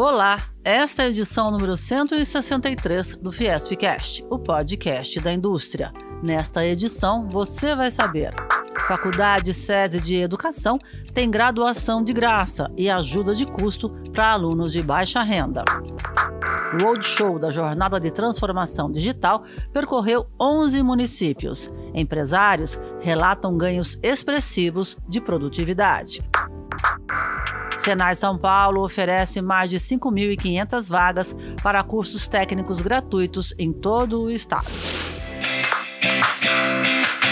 Olá, esta é a edição número 163 do Fiespcast, o podcast da indústria. Nesta edição, você vai saber. Faculdade SESI de Educação tem graduação de graça e ajuda de custo para alunos de baixa renda. O Roadshow da Jornada de Transformação Digital percorreu 11 municípios. Empresários relatam ganhos expressivos de produtividade. Senai São Paulo oferece mais de 5.500 vagas para cursos técnicos gratuitos em todo o estado.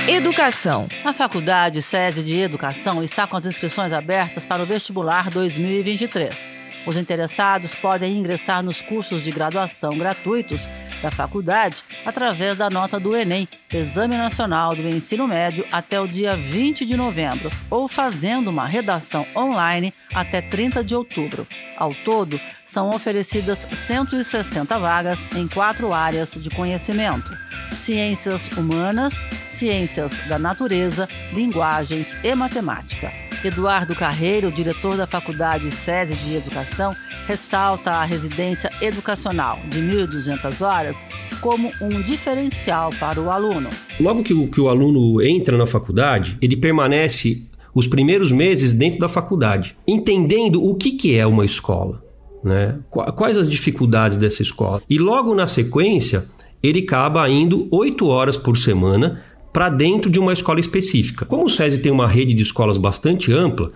Educação. A Faculdade SESI de Educação está com as inscrições abertas para o vestibular 2023. Os interessados podem ingressar nos cursos de graduação gratuitos da faculdade através da nota do Enem, Exame Nacional do Ensino Médio, até o dia 20 de novembro, ou fazendo uma redação online até 30 de outubro. Ao todo, são oferecidas 160 vagas em quatro áreas de conhecimento: ciências humanas, ciências da natureza, linguagens e matemática. Eduardo Carreiro, diretor da Faculdade SESI de Educação, ressalta a residência educacional de 1.200 horas como um diferencial para o aluno. Logo que o, que o aluno entra na faculdade, ele permanece os primeiros meses dentro da faculdade, entendendo o que, que é uma escola, né? quais as dificuldades dessa escola. E logo na sequência, ele acaba indo oito horas por semana para dentro de uma escola específica. Como o SESI tem uma rede de escolas bastante ampla,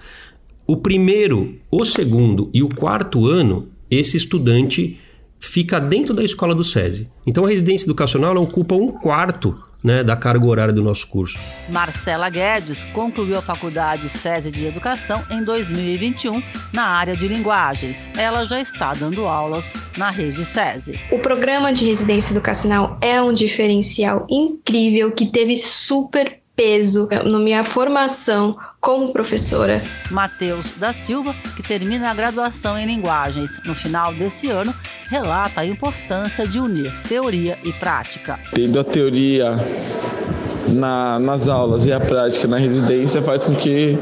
o primeiro, o segundo e o quarto ano, esse estudante fica dentro da escola do SESI. Então a residência educacional ocupa um quarto né, da carga horária do nosso curso. Marcela Guedes concluiu a faculdade SESI de Educação em 2021 na área de linguagens. Ela já está dando aulas na rede SESI. O programa de residência educacional é um diferencial incrível que teve super peso na minha formação como professora. Matheus da Silva, que termina a graduação em linguagens no final desse ano, relata a importância de unir teoria e prática. Tendo a teoria na, nas aulas e a prática na residência faz com que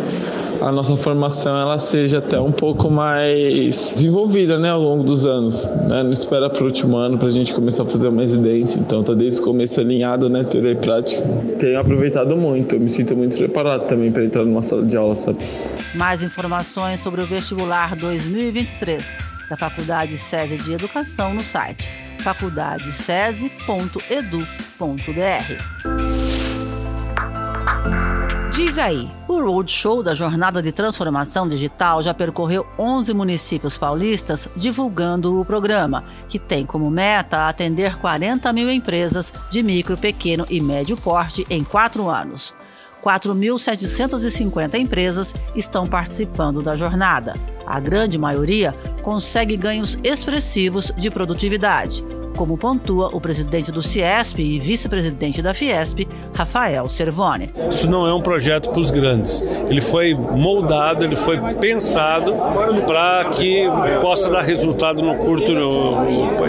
a nossa formação ela seja até um pouco mais desenvolvida né, ao longo dos anos. Né? Não espera para o último ano para a gente começar a fazer uma residência, então está desde o começo alinhado, né, teoria e prática. Tenho aproveitado muito, eu me sinto muito preparado também para entrar numa sala de aula. Sabe? Mais informações sobre o vestibular 2023 da Faculdade SESI de Educação no site faculdadesese.edu.br. Diz aí. O Roadshow da Jornada de Transformação Digital já percorreu 11 municípios paulistas divulgando o programa, que tem como meta atender 40 mil empresas de micro, pequeno e médio porte em quatro anos. 4.750 empresas estão participando da jornada. A grande maioria consegue ganhos expressivos de produtividade como pontua o presidente do Ciesp e vice-presidente da Fiesp, Rafael Servone. Isso não é um projeto para os grandes. Ele foi moldado, ele foi pensado para que possa dar resultado no curto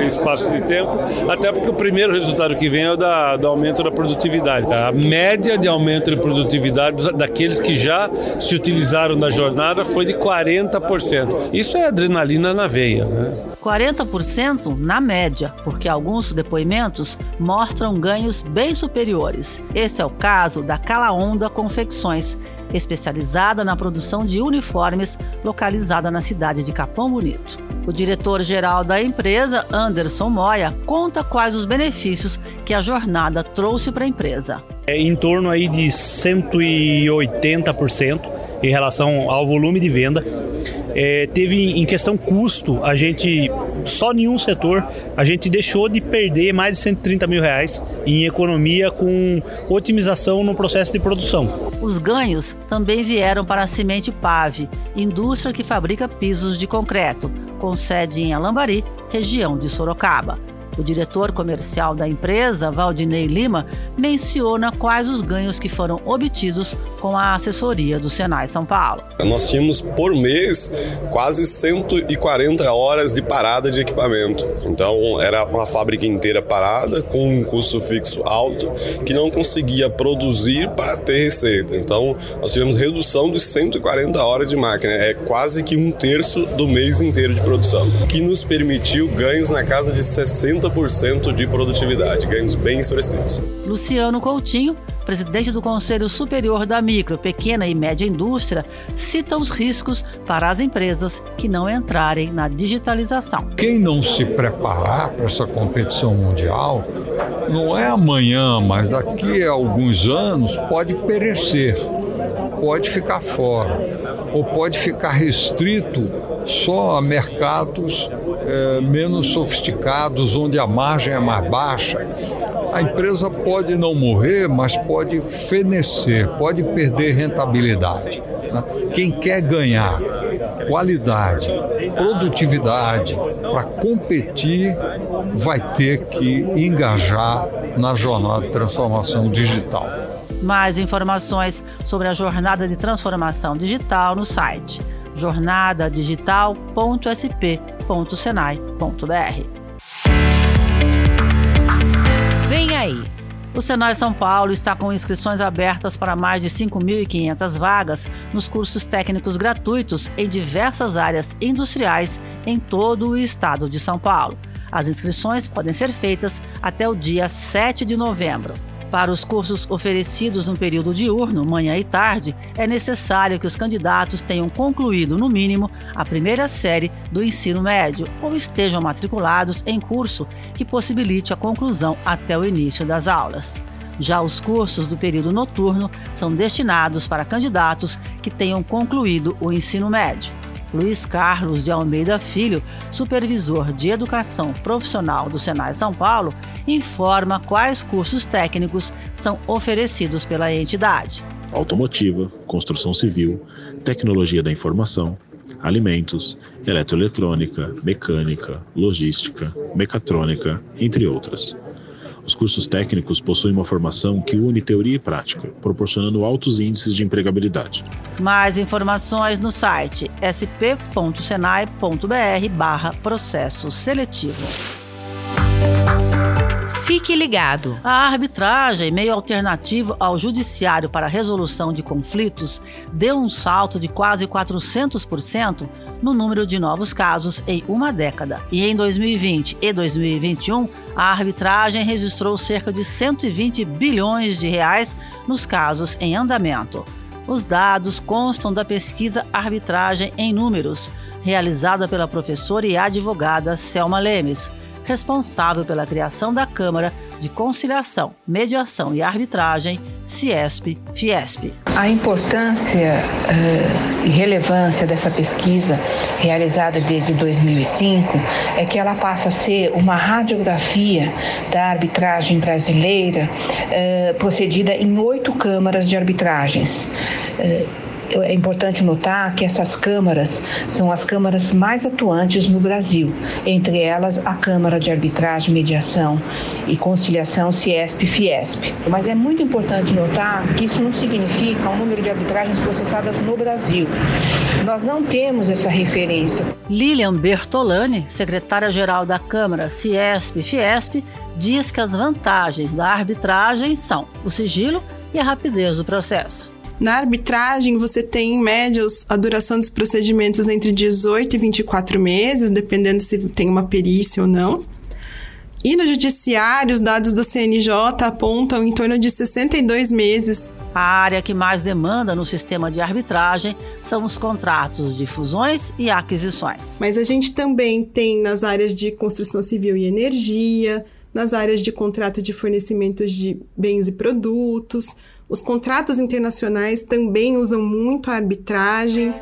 espaço de tempo, até porque o primeiro resultado que vem é o da, do aumento da produtividade. A média de aumento de produtividade daqueles que já se utilizaram da jornada foi de 40%. Isso é adrenalina na veia. Né? 40% na média, porque alguns depoimentos mostram ganhos bem superiores. Esse é o caso da Cala Onda Confecções, especializada na produção de uniformes, localizada na cidade de Capão Bonito. O diretor-geral da empresa, Anderson Moya, conta quais os benefícios que a jornada trouxe para a empresa. É em torno aí de 180% em relação ao volume de venda é, teve em questão custo, a gente, só em um setor, a gente deixou de perder mais de 130 mil reais em economia com otimização no processo de produção. Os ganhos também vieram para a Cimente Pave, indústria que fabrica pisos de concreto, com sede em Alambari, região de Sorocaba. O diretor comercial da empresa, Valdinei Lima, menciona quais os ganhos que foram obtidos com a assessoria do Senai São Paulo. Nós tínhamos por mês quase 140 horas de parada de equipamento. Então era uma fábrica inteira parada com um custo fixo alto que não conseguia produzir para ter receita. Então nós tivemos redução de 140 horas de máquina, é quase que um terço do mês inteiro de produção, que nos permitiu ganhos na casa de 60% de produtividade, ganhos bem expressivos. Luciano Coutinho presidente do Conselho Superior da Micro, Pequena e Média Indústria, cita os riscos para as empresas que não entrarem na digitalização. Quem não se preparar para essa competição mundial, não é amanhã, mas daqui a alguns anos pode perecer, pode ficar fora, ou pode ficar restrito só a mercados é, menos sofisticados, onde a margem é mais baixa a empresa pode não morrer, mas pode fenecer, pode perder rentabilidade. Né? Quem quer ganhar qualidade, produtividade para competir, vai ter que engajar na jornada de transformação digital. Mais informações sobre a jornada de transformação digital no site jornadadigital.sp.senai.br. Vem aí! O Senai São Paulo está com inscrições abertas para mais de 5.500 vagas nos cursos técnicos gratuitos em diversas áreas industriais em todo o estado de São Paulo. As inscrições podem ser feitas até o dia 7 de novembro. Para os cursos oferecidos no período diurno, manhã e tarde, é necessário que os candidatos tenham concluído, no mínimo, a primeira série do ensino médio ou estejam matriculados em curso que possibilite a conclusão até o início das aulas. Já os cursos do período noturno são destinados para candidatos que tenham concluído o ensino médio. Luiz Carlos de Almeida Filho, supervisor de educação profissional do Senai São Paulo, informa quais cursos técnicos são oferecidos pela entidade. Automotiva, construção civil, tecnologia da informação, alimentos, eletroeletrônica, mecânica, logística, mecatrônica, entre outras. Os cursos técnicos possuem uma formação que une teoria e prática, proporcionando altos índices de empregabilidade. Mais informações no site sp.senai.br processo seletivo. Fique ligado. A arbitragem, meio alternativo ao judiciário para resolução de conflitos, deu um salto de quase 400% no número de novos casos em uma década. E em 2020 e 2021, a arbitragem registrou cerca de 120 bilhões de reais nos casos em andamento. Os dados constam da pesquisa Arbitragem em Números, realizada pela professora e advogada Selma Lemes responsável pela criação da Câmara de Conciliação, Mediação e Arbitragem, CIESP-FIESP. A importância uh, e relevância dessa pesquisa, realizada desde 2005, é que ela passa a ser uma radiografia da arbitragem brasileira, uh, procedida em oito câmaras de arbitragens. Uh, é importante notar que essas câmaras são as câmaras mais atuantes no Brasil, entre elas a Câmara de Arbitragem, Mediação e Conciliação CIESP-FIESP. Mas é muito importante notar que isso não significa o número de arbitragens processadas no Brasil. Nós não temos essa referência. Lilian Bertolani, secretária-geral da Câmara CIESP-FIESP, diz que as vantagens da arbitragem são o sigilo e a rapidez do processo. Na arbitragem, você tem, em média, a duração dos procedimentos entre 18 e 24 meses, dependendo se tem uma perícia ou não. E no judiciário, os dados do CNJ apontam em torno de 62 meses. A área que mais demanda no sistema de arbitragem são os contratos de fusões e aquisições. Mas a gente também tem nas áreas de construção civil e energia, nas áreas de contrato de fornecimentos de bens e produtos, os contratos internacionais também usam muito a arbitragem.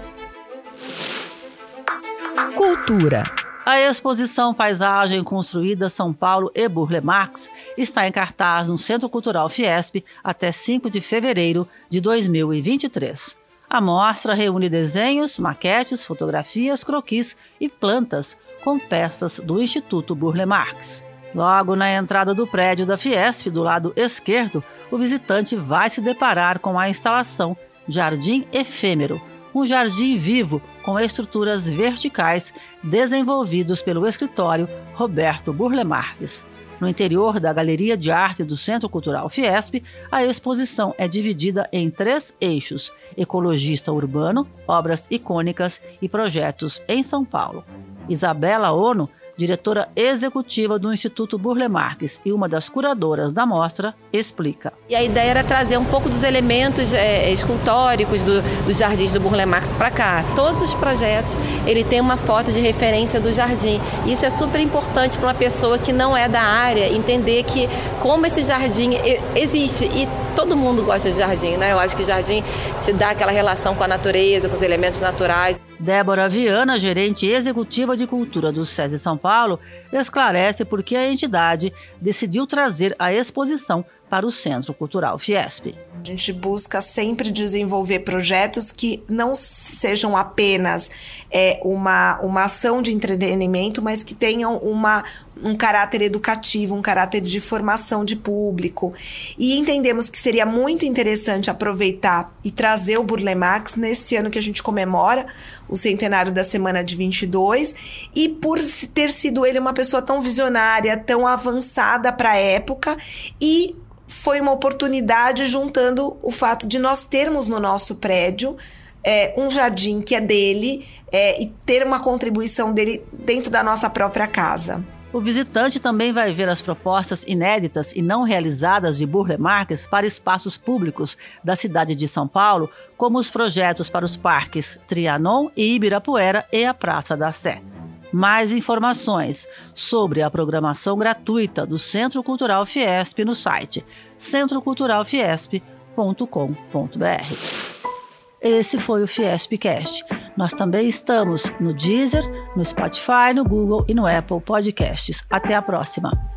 Cultura. A exposição Paisagem Construída São Paulo e Burle Marx está em cartaz no Centro Cultural Fiesp até 5 de fevereiro de 2023. A mostra reúne desenhos, maquetes, fotografias, croquis e plantas com peças do Instituto Burle Marx. Logo na entrada do prédio da Fiesp, do lado esquerdo, o visitante vai se deparar com a instalação Jardim Efêmero, um jardim vivo com estruturas verticais desenvolvidos pelo escritório Roberto Burle Marques. No interior da Galeria de Arte do Centro Cultural Fiesp, a exposição é dividida em três eixos: ecologista urbano, obras icônicas e projetos em São Paulo. Isabela Ono diretora executiva do Instituto Burle Marx e uma das curadoras da mostra, explica. E a ideia era trazer um pouco dos elementos é, escultóricos do, dos jardins do Burle Marx para cá. Todos os projetos, ele tem uma foto de referência do jardim. Isso é super importante para uma pessoa que não é da área entender que como esse jardim existe e todo mundo gosta de jardim, né? Eu acho que jardim te dá aquela relação com a natureza, com os elementos naturais. Débora Viana, gerente executiva de cultura do SESI São Paulo, esclarece por que a entidade decidiu trazer a exposição para o Centro Cultural Fiesp. A gente busca sempre desenvolver projetos que não sejam apenas é, uma, uma ação de entretenimento, mas que tenham uma, um caráter educativo, um caráter de formação de público. E entendemos que seria muito interessante aproveitar e trazer o Burle Marx nesse ano que a gente comemora o centenário da Semana de 22 e por ter sido ele uma pessoa tão visionária, tão avançada para a época e foi uma oportunidade juntando o fato de nós termos no nosso prédio é, um jardim que é dele é, e ter uma contribuição dele dentro da nossa própria casa. O visitante também vai ver as propostas inéditas e não realizadas de Burle Marx para espaços públicos da cidade de São Paulo, como os projetos para os parques Trianon e Ibirapuera e a Praça da Sé. Mais informações sobre a programação gratuita do Centro Cultural Fiesp no site centroculturalfiesp.com.br. Esse foi o Fiespcast. Nós também estamos no Deezer, no Spotify, no Google e no Apple Podcasts. Até a próxima!